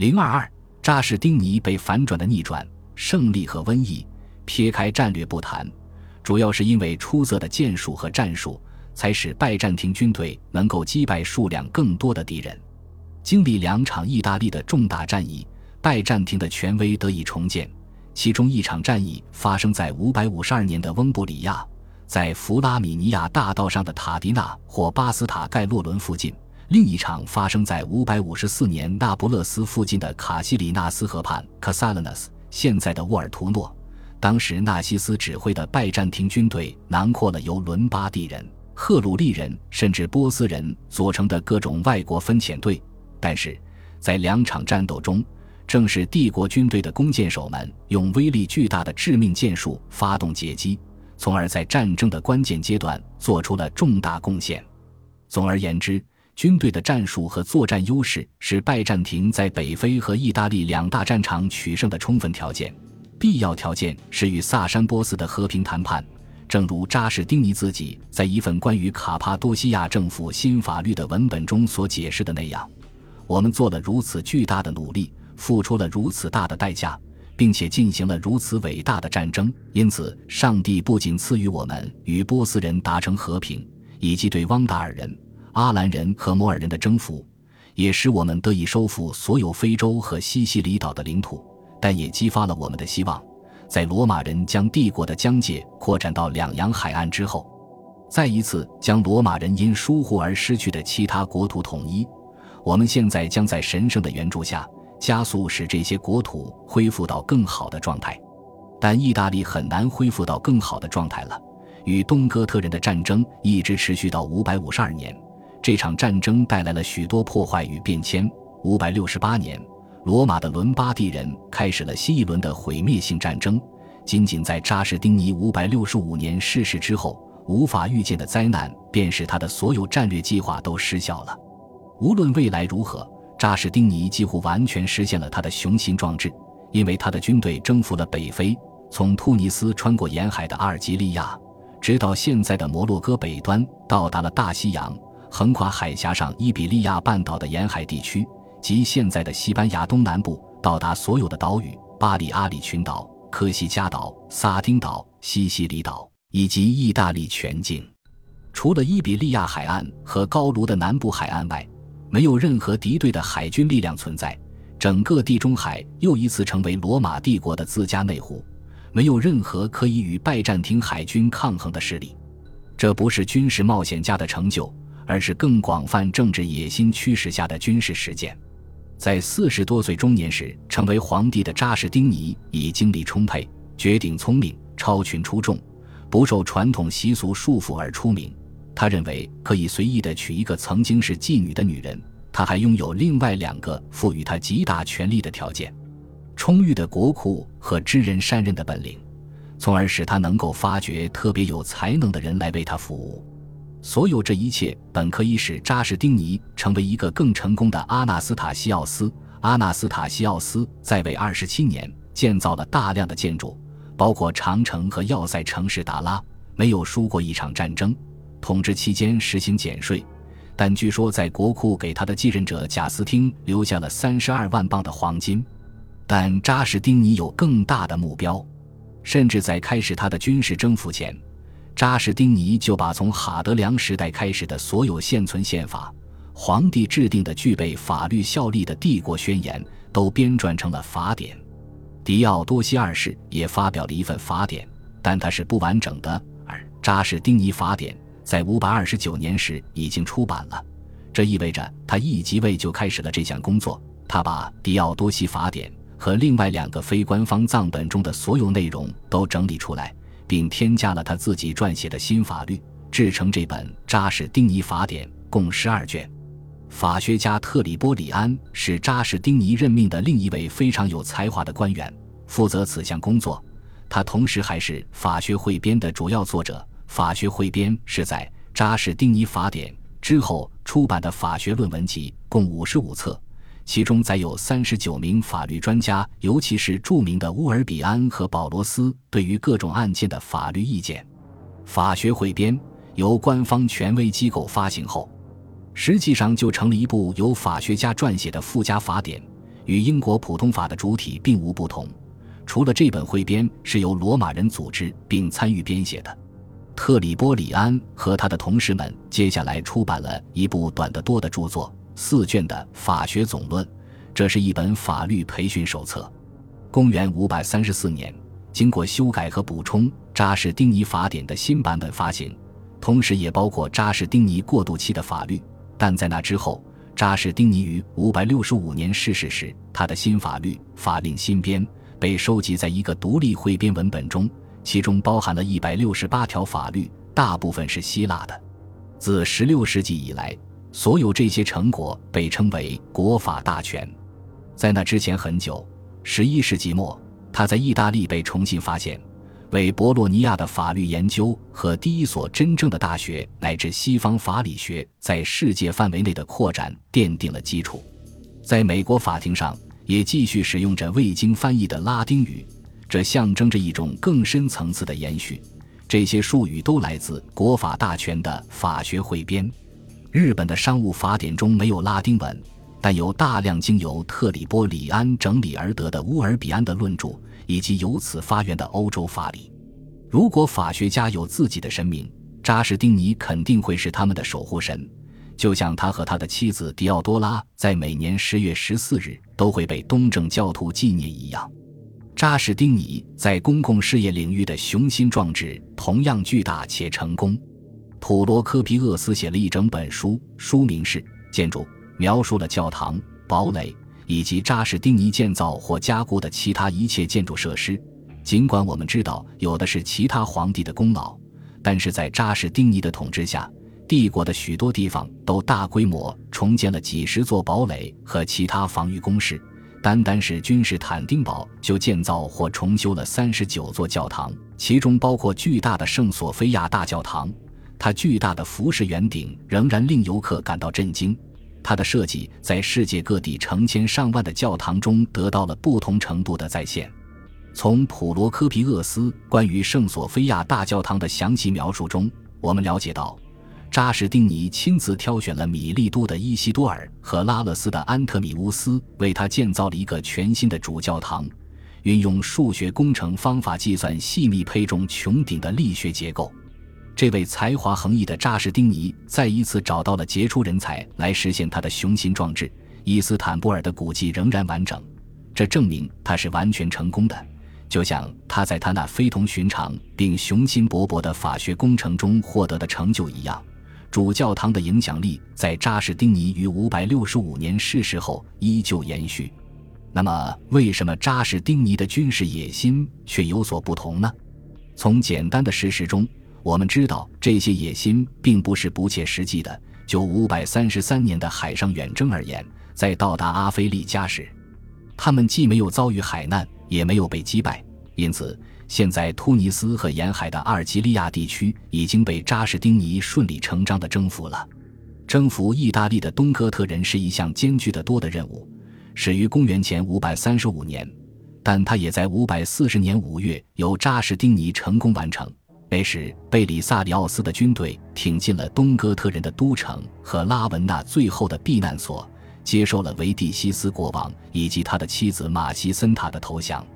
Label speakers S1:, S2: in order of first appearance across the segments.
S1: 零二二，扎士丁尼被反转的逆转，胜利和瘟疫。撇开战略不谈，主要是因为出色的剑术和战术，才使拜占庭军队能够击败数量更多的敌人。经历两场意大利的重大战役，拜占庭的权威得以重建。其中一场战役发生在五百五十二年的翁布里亚，在弗拉米尼亚大道上的塔迪纳或巴斯塔盖洛伦附近；另一场发生在五百五十四年那不勒斯附近的卡西里纳斯河畔 （Casalinus），现在的沃尔图诺。当时纳西斯指挥的拜占庭军队囊括了由伦巴第人、赫鲁利人甚至波斯人组成的各种外国分遣队，但是在两场战斗中。正是帝国军队的弓箭手们用威力巨大的致命箭术发动截击，从而在战争的关键阶段做出了重大贡献。总而言之，军队的战术和作战优势是拜占庭在北非和意大利两大战场取胜的充分条件。必要条件是与萨珊波斯的和平谈判。正如扎士丁尼自己在一份关于卡帕多西亚政府新法律的文本中所解释的那样：“我们做了如此巨大的努力。”付出了如此大的代价，并且进行了如此伟大的战争，因此，上帝不仅赐予我们与波斯人达成和平，以及对汪达尔人、阿兰人和摩尔人的征服，也使我们得以收复所有非洲和西西里岛的领土，但也激发了我们的希望，在罗马人将帝国的疆界扩展到两洋海岸之后，再一次将罗马人因疏忽而失去的其他国土统一。我们现在将在神圣的援助下。加速使这些国土恢复到更好的状态，但意大利很难恢复到更好的状态了。与东哥特人的战争一直持续到五百五十二年，这场战争带来了许多破坏与变迁。五百六十八年，罗马的伦巴第人开始了新一轮的毁灭性战争。仅仅在扎士丁尼五百六十五年逝世之后，无法预见的灾难便使他的所有战略计划都失效了。无论未来如何。扎士丁尼几乎完全实现了他的雄心壮志，因为他的军队征服了北非，从突尼斯穿过沿海的阿尔及利亚，直到现在的摩洛哥北端，到达了大西洋，横跨海峡上伊比利亚半岛的沿海地区及现在的西班牙东南部，到达所有的岛屿：巴里阿里群岛、科西嘉岛、萨丁岛、西西里岛以及意大利全境。除了伊比利亚海岸和高卢的南部海岸外。没有任何敌对的海军力量存在，整个地中海又一次成为罗马帝国的自家内湖，没有任何可以与拜占庭海军抗衡的势力。这不是军事冒险家的成就，而是更广泛政治野心驱使下的军事实践。在四十多岁中年时成为皇帝的扎士丁尼，以精力充沛、绝顶聪明、超群出众、不受传统习俗束缚而出名。他认为可以随意的娶一个曾经是妓女的女人。他还拥有另外两个赋予他极大权力的条件：充裕的国库和知人善任的本领，从而使他能够发掘特别有才能的人来为他服务。所有这一切本可以使扎士丁尼成为一个更成功的阿纳斯塔西奥斯。阿纳斯塔西奥斯在位二十七年，建造了大量的建筑，包括长城和要塞城市达拉，没有输过一场战争。统治期间实行减税，但据说在国库给他的继任者贾斯汀留下了三十二万磅的黄金。但扎士丁尼有更大的目标，甚至在开始他的军事征服前，扎士丁尼就把从哈德良时代开始的所有现存宪法、皇帝制定的具备法律效力的帝国宣言都编撰成了法典。迪奥多西二世也发表了一份法典，但它是不完整的，而扎士丁尼法典。在五百二十九年时已经出版了，这意味着他一即位就开始了这项工作。他把《迪奥多西法典》和另外两个非官方藏本中的所有内容都整理出来，并添加了他自己撰写的新法律，制成这本扎什丁尼法典，共十二卷。法学家特里波里安是扎什丁尼任命的另一位非常有才华的官员，负责此项工作。他同时还是法学汇编的主要作者。法学汇编是在扎什丁尼法典之后出版的法学论文集，共五十五册，其中载有三十九名法律专家，尤其是著名的乌尔比安和保罗斯对于各种案件的法律意见。法学汇编由官方权威机构发行后，实际上就成了一部由法学家撰写的附加法典，与英国普通法的主体并无不同。除了这本汇编是由罗马人组织并参与编写的，特里波里安和他的同事们接下来出版了一部短得多的著作，四卷的《法学总论》，这是一本法律培训手册。公元五百三十四年，经过修改和补充，扎什丁尼法典的新版本发行，同时也包括扎什丁尼过渡期的法律。但在那之后，扎什丁尼于五百六十五年逝世时，他的新法律法令新编。被收集在一个独立汇编文本中，其中包含了一百六十八条法律，大部分是希腊的。自十六世纪以来，所有这些成果被称为“国法大全”。在那之前很久，十一世纪末，他在意大利被重新发现，为博洛尼亚的法律研究和第一所真正的大学乃至西方法理学在世界范围内的扩展奠定了基础。在美国法庭上。也继续使用着未经翻译的拉丁语，这象征着一种更深层次的延续。这些术语都来自《国法大全》的法学汇编。日本的商务法典中没有拉丁文，但有大量经由特里波里安整理而得的乌尔比安的论著，以及由此发源的欧洲法理。如果法学家有自己的神明，扎什丁尼肯定会是他们的守护神。就像他和他的妻子迪奥多拉在每年十月十四日都会被东正教徒纪念一样，扎什丁尼在公共事业领域的雄心壮志同样巨大且成功。普罗科皮厄斯写了一整本书，书名是《建筑》，描述了教堂、堡垒以及扎什丁尼建造或加固的其他一切建筑设施。尽管我们知道有的是其他皇帝的功劳，但是在扎什丁尼的统治下。帝国的许多地方都大规模重建了几十座堡垒和其他防御工事，单单是君士坦丁堡就建造或重修了三十九座教堂，其中包括巨大的圣索菲亚大教堂。它巨大的浮石圆顶仍然令游客感到震惊。它的设计在世界各地成千上万的教堂中得到了不同程度的再现。从普罗科皮厄斯关于圣索菲亚大教堂的详细描述中，我们了解到。扎什丁尼亲自挑选了米利都的伊西多尔和拉勒斯的安特米乌斯，为他建造了一个全新的主教堂，运用数学工程方法计算细密配重穹顶的力学结构。这位才华横溢的扎什丁尼再一次找到了杰出人才来实现他的雄心壮志。伊斯坦布尔的古迹仍然完整，这证明他是完全成功的，就像他在他那非同寻常并雄心勃勃的法学工程中获得的成就一样。主教堂的影响力在扎什丁尼于五百六十五年逝世后依旧延续。那么，为什么扎什丁尼的军事野心却有所不同呢？从简单的事实中，我们知道这些野心并不是不切实际的。就五百三十三年的海上远征而言，在到达阿非利加时，他们既没有遭遇海难，也没有被击败，因此。现在，突尼斯和沿海的阿尔及利亚地区已经被扎什丁尼顺理成章地征服了。征服意大利的东哥特人是一项艰巨的多的任务，始于公元前535年，但他也在540年5月由扎什丁尼成功完成。那时，贝里萨里奥斯的军队挺进了东哥特人的都城和拉文纳最后的避难所，接受了维蒂西斯国王以及他的妻子马西森塔的投降。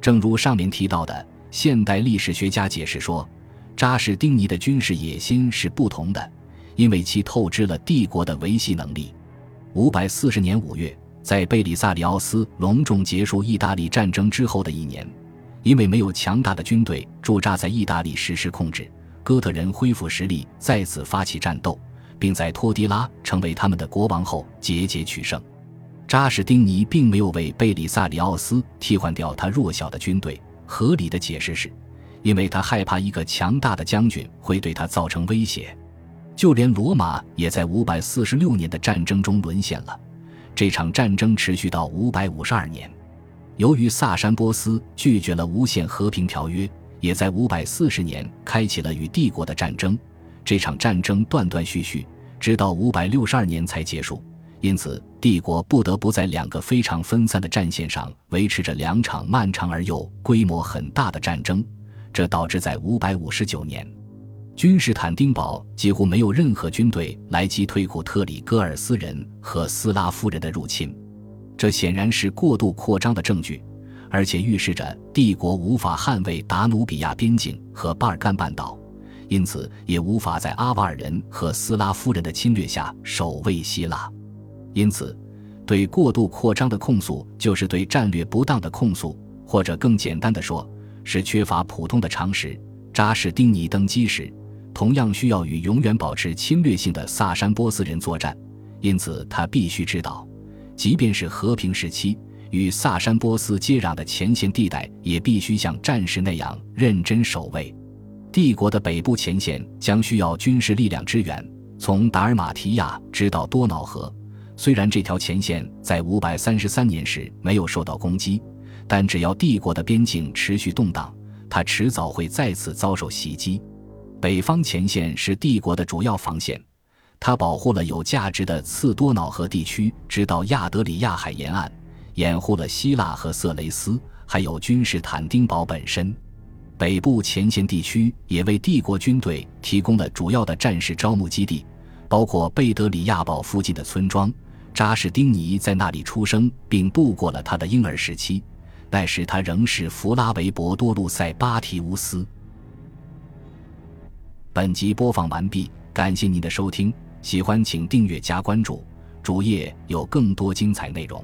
S1: 正如上面提到的，现代历史学家解释说，扎什丁尼的军事野心是不同的，因为其透支了帝国的维系能力。五百四十年五月，在贝里萨里奥斯隆重结束意大利战争之后的一年，因为没有强大的军队驻扎在意大利实施控制，哥特人恢复实力，再次发起战斗，并在托迪拉成为他们的国王后节节取胜。扎什丁尼并没有为贝里萨里奥斯替换掉他弱小的军队。合理的解释是，因为他害怕一个强大的将军会对他造成威胁。就连罗马也在五百四十六年的战争中沦陷了。这场战争持续到五百五十二年。由于萨珊波斯拒绝了无限和平条约，也在五百四十年开启了与帝国的战争。这场战争断断续续，直到五百六十二年才结束。因此，帝国不得不在两个非常分散的战线上维持着两场漫长而又规模很大的战争，这导致在559年，君士坦丁堡几乎没有任何军队来击退库特里戈尔斯人和斯拉夫人的入侵。这显然是过度扩张的证据，而且预示着帝国无法捍卫达努比亚边境和巴尔干半岛，因此也无法在阿瓦尔人和斯拉夫人的侵略下守卫希腊。因此，对过度扩张的控诉就是对战略不当的控诉，或者更简单的说，是缺乏普通的常识。扎什丁尼登基时，同样需要与永远保持侵略性的萨珊波斯人作战，因此他必须知道。即便是和平时期，与萨珊波斯接壤的前线地带也必须像战士那样认真守卫。帝国的北部前线将需要军事力量支援，从达尔马提亚直到多瑙河。虽然这条前线在533年时没有受到攻击，但只要帝国的边境持续动荡，它迟早会再次遭受袭击。北方前线是帝国的主要防线。它保护了有价值的次多瑙河地区，直到亚德里亚海沿岸，掩护了希腊和色雷斯，还有君士坦丁堡本身。北部前线地区也为帝国军队提供了主要的战士招募基地，包括贝德里亚堡附近的村庄。扎什丁尼在那里出生，并度过了他的婴儿时期，那时他仍是弗拉维博多路塞巴提乌斯。本集播放完毕，感谢您的收听。喜欢请订阅加关注，主页有更多精彩内容。